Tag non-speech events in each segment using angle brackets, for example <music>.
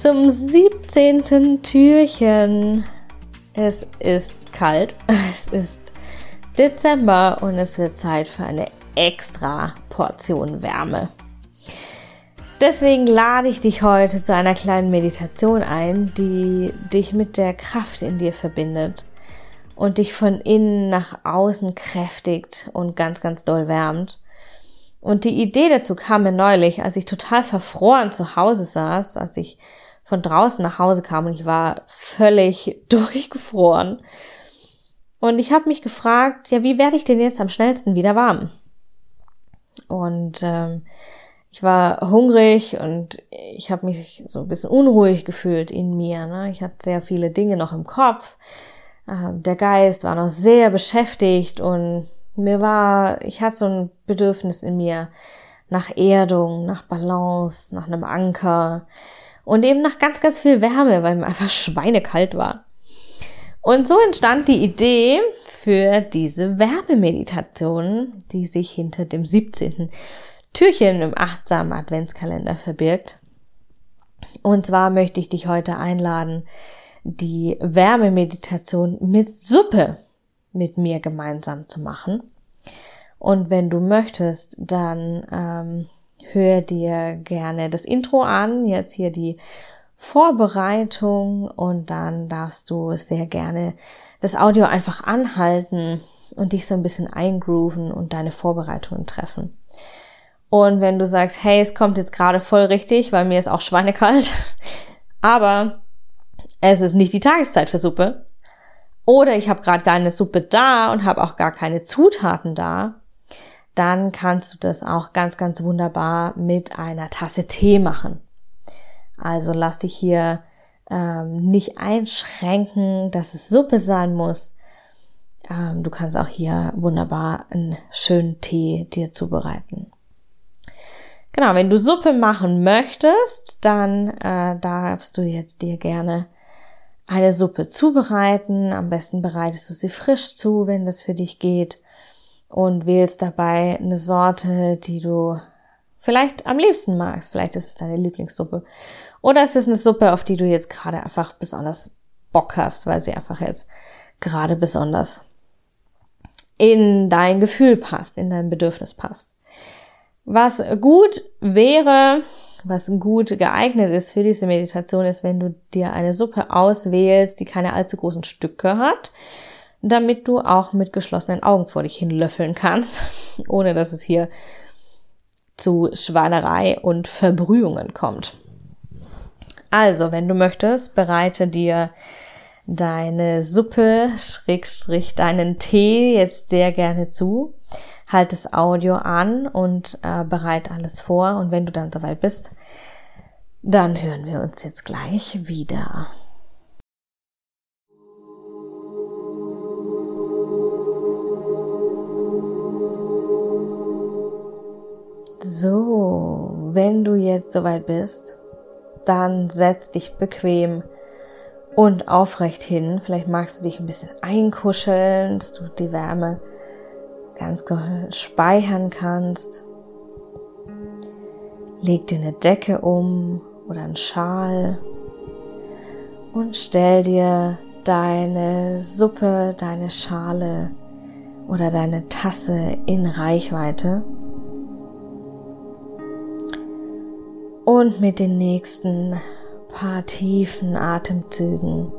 zum 17. Türchen. Es ist kalt, <laughs> es ist Dezember und es wird Zeit für eine extra Portion Wärme. Deswegen lade ich dich heute zu einer kleinen Meditation ein, die dich mit der Kraft in dir verbindet und dich von innen nach außen kräftigt und ganz, ganz doll wärmt. Und die Idee dazu kam mir neulich, als ich total verfroren zu Hause saß, als ich von draußen nach Hause kam und ich war völlig <laughs> durchgefroren. Und ich habe mich gefragt, ja, wie werde ich denn jetzt am schnellsten wieder warm? Und ähm, ich war hungrig und ich habe mich so ein bisschen unruhig gefühlt in mir. Ne? Ich hatte sehr viele Dinge noch im Kopf. Ähm, der Geist war noch sehr beschäftigt und mir war, ich hatte so ein Bedürfnis in mir nach Erdung, nach Balance, nach einem Anker und eben nach ganz, ganz viel Wärme, weil mir einfach schweinekalt war. Und so entstand die Idee für diese Wärmemeditation, die sich hinter dem 17. Türchen im achtsamen Adventskalender verbirgt. Und zwar möchte ich dich heute einladen, die Wärmemeditation mit Suppe mit mir gemeinsam zu machen. Und wenn du möchtest, dann ähm, hör dir gerne das Intro an, jetzt hier die Vorbereitung und dann darfst du sehr gerne das Audio einfach anhalten und dich so ein bisschen eingrooven und deine Vorbereitungen treffen. Und wenn du sagst, hey, es kommt jetzt gerade voll richtig, weil mir ist auch schweinekalt, <laughs> aber es ist nicht die Tageszeit für Suppe, oder ich habe gerade gar eine Suppe da und habe auch gar keine Zutaten da, dann kannst du das auch ganz, ganz wunderbar mit einer Tasse Tee machen. Also lass dich hier ähm, nicht einschränken, dass es Suppe sein muss. Ähm, du kannst auch hier wunderbar einen schönen Tee dir zubereiten. Genau, wenn du Suppe machen möchtest, dann äh, darfst du jetzt dir gerne eine Suppe zubereiten. Am besten bereitest du sie frisch zu, wenn das für dich geht. Und wählst dabei eine Sorte, die du vielleicht am liebsten magst. Vielleicht ist es deine Lieblingssuppe. Oder es ist eine Suppe, auf die du jetzt gerade einfach besonders Bock hast, weil sie einfach jetzt gerade besonders in dein Gefühl passt, in dein Bedürfnis passt. Was gut wäre, was gut geeignet ist für diese Meditation, ist, wenn du dir eine Suppe auswählst, die keine allzu großen Stücke hat, damit du auch mit geschlossenen Augen vor dich hin löffeln kannst, <laughs> ohne dass es hier zu Schweinerei und Verbrühungen kommt. Also, wenn du möchtest, bereite dir deine Suppe, Schrägstrich, deinen Tee jetzt sehr gerne zu halt das Audio an und äh, bereit alles vor. Und wenn du dann soweit bist, dann hören wir uns jetzt gleich wieder. So, wenn du jetzt soweit bist, dann setz dich bequem und aufrecht hin. Vielleicht magst du dich ein bisschen einkuscheln, dass du die Wärme ganz doll speichern kannst. Leg dir eine Decke um oder einen Schal und stell dir deine Suppe, deine Schale oder deine Tasse in Reichweite. Und mit den nächsten paar tiefen Atemzügen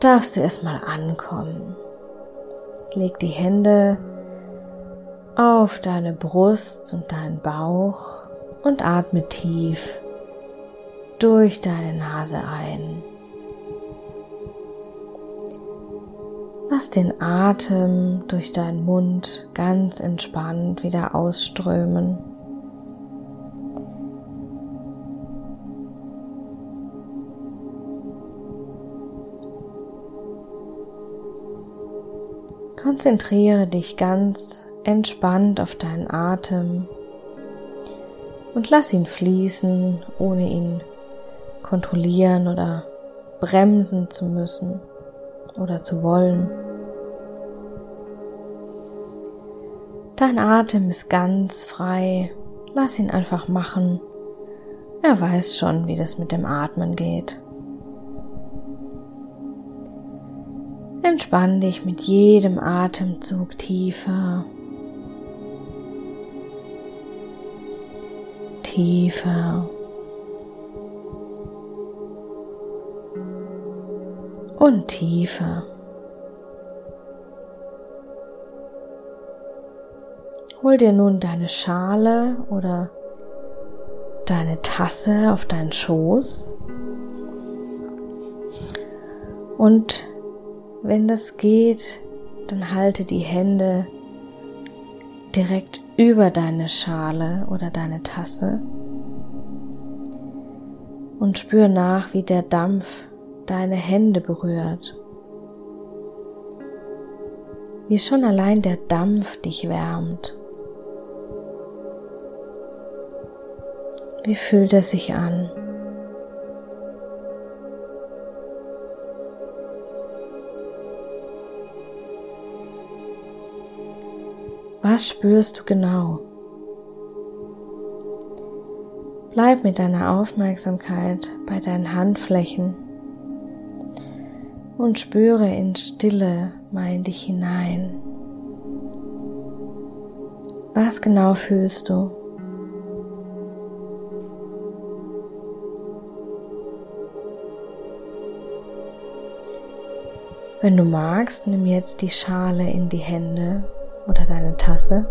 darfst du erstmal ankommen. Leg die Hände auf deine Brust und deinen Bauch und atme tief durch deine Nase ein. Lass den Atem durch deinen Mund ganz entspannt wieder ausströmen. Konzentriere dich ganz entspannt auf deinen Atem und lass ihn fließen, ohne ihn kontrollieren oder bremsen zu müssen oder zu wollen. Dein Atem ist ganz frei. Lass ihn einfach machen. Er weiß schon, wie das mit dem Atmen geht. Entspann dich mit jedem Atemzug tiefer, tiefer. Und tiefer. Hol dir nun deine Schale oder deine Tasse auf deinen Schoß. Und wenn das geht, dann halte die Hände direkt über deine Schale oder deine Tasse und spür nach, wie der Dampf deine Hände berührt. Wie schon allein der Dampf dich wärmt. Wie fühlt er sich an? Was spürst du genau? Bleib mit deiner Aufmerksamkeit bei deinen Handflächen und spüre in Stille mal in dich hinein. Was genau fühlst du? Wenn du magst, nimm jetzt die Schale in die Hände oder deine Tasse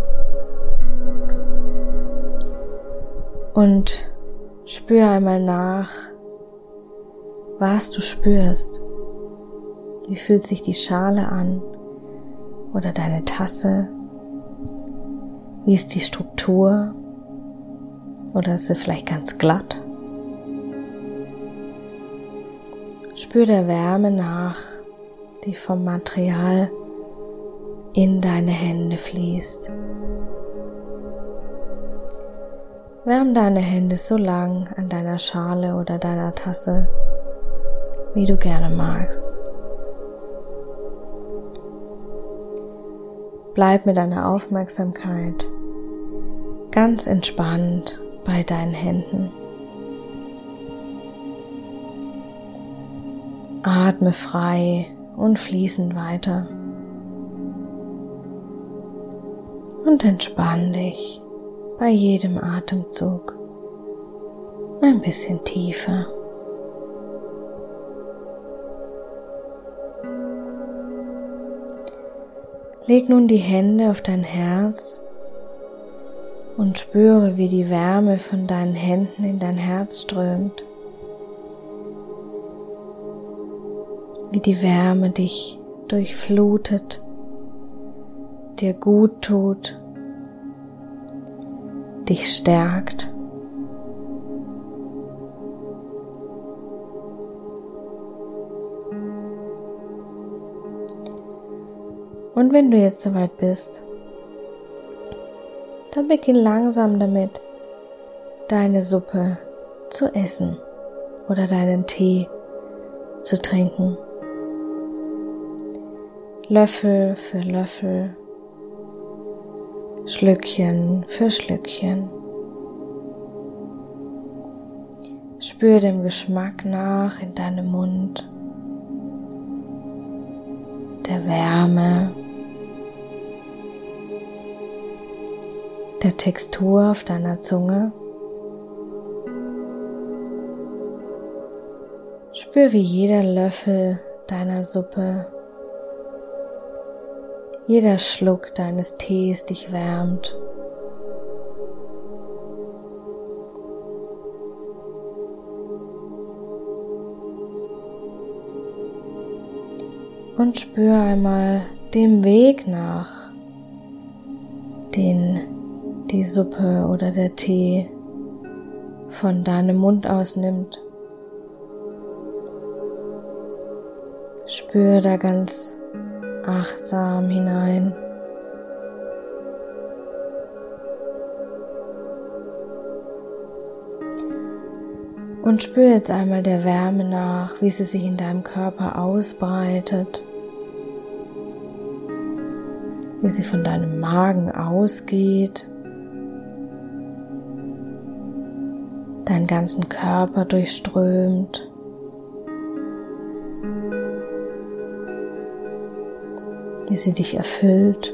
und spür einmal nach, was du spürst. Wie fühlt sich die Schale an oder deine Tasse? Wie ist die Struktur? Oder ist sie vielleicht ganz glatt? Spür der Wärme nach, die vom Material in deine Hände fließt. Wärm deine Hände so lang an deiner Schale oder deiner Tasse, wie du gerne magst. Bleib mit deiner Aufmerksamkeit ganz entspannt bei deinen Händen. Atme frei und fließend weiter. Und entspann dich bei jedem Atemzug ein bisschen tiefer. Leg nun die Hände auf dein Herz und spüre, wie die Wärme von deinen Händen in dein Herz strömt, wie die Wärme dich durchflutet, dir gut tut dich stärkt. Und wenn du jetzt soweit bist, dann beginn langsam damit, deine Suppe zu essen oder deinen Tee zu trinken. Löffel für Löffel Schlückchen für Schlückchen. Spür dem Geschmack nach in deinem Mund, der Wärme, der Textur auf deiner Zunge. Spür, wie jeder Löffel deiner Suppe, jeder Schluck deines Tees dich wärmt. Und spür einmal dem Weg nach, den die Suppe oder der Tee von deinem Mund aus nimmt. Spür da ganz achtsam hinein. Und spür jetzt einmal der Wärme nach, wie sie sich in deinem Körper ausbreitet, wie sie von deinem Magen ausgeht, deinen ganzen Körper durchströmt. Wie sie dich erfüllt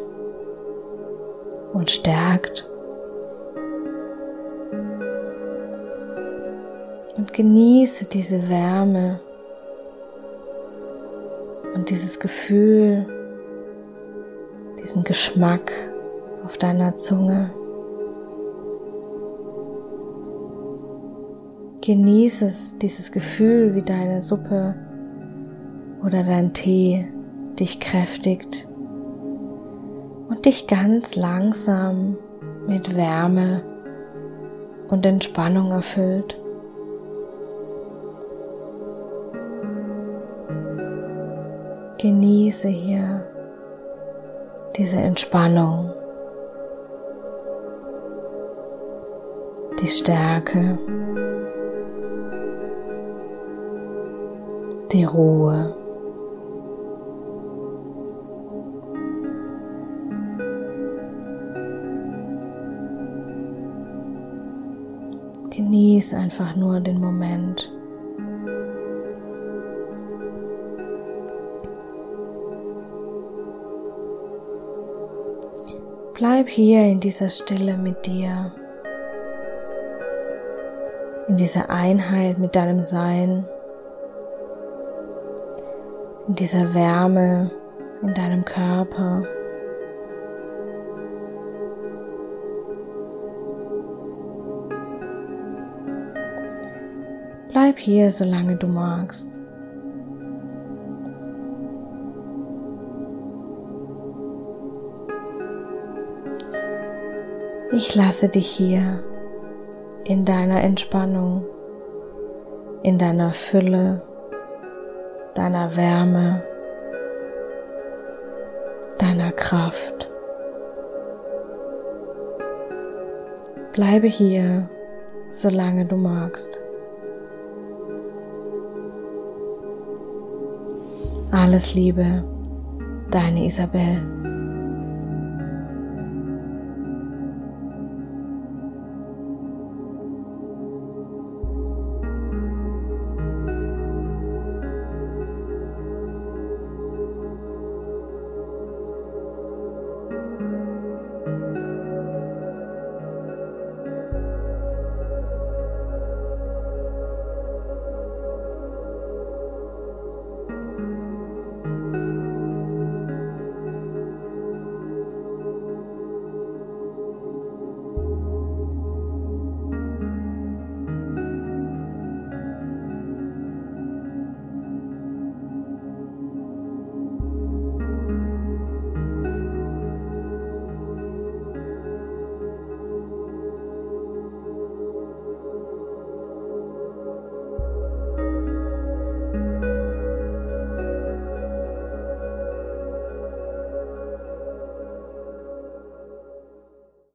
und stärkt. Und genieße diese Wärme und dieses Gefühl, diesen Geschmack auf deiner Zunge. Genieße es, dieses Gefühl, wie deine Suppe oder dein Tee dich kräftigt und dich ganz langsam mit Wärme und Entspannung erfüllt. Genieße hier diese Entspannung, die Stärke, die Ruhe. Genieß einfach nur den Moment. Bleib hier in dieser Stille mit dir, in dieser Einheit mit deinem Sein, in dieser Wärme in deinem Körper. Bleib hier, solange du magst. Ich lasse dich hier in deiner Entspannung, in deiner Fülle, deiner Wärme, deiner Kraft. Bleibe hier, solange du magst. Alles Liebe, deine Isabel.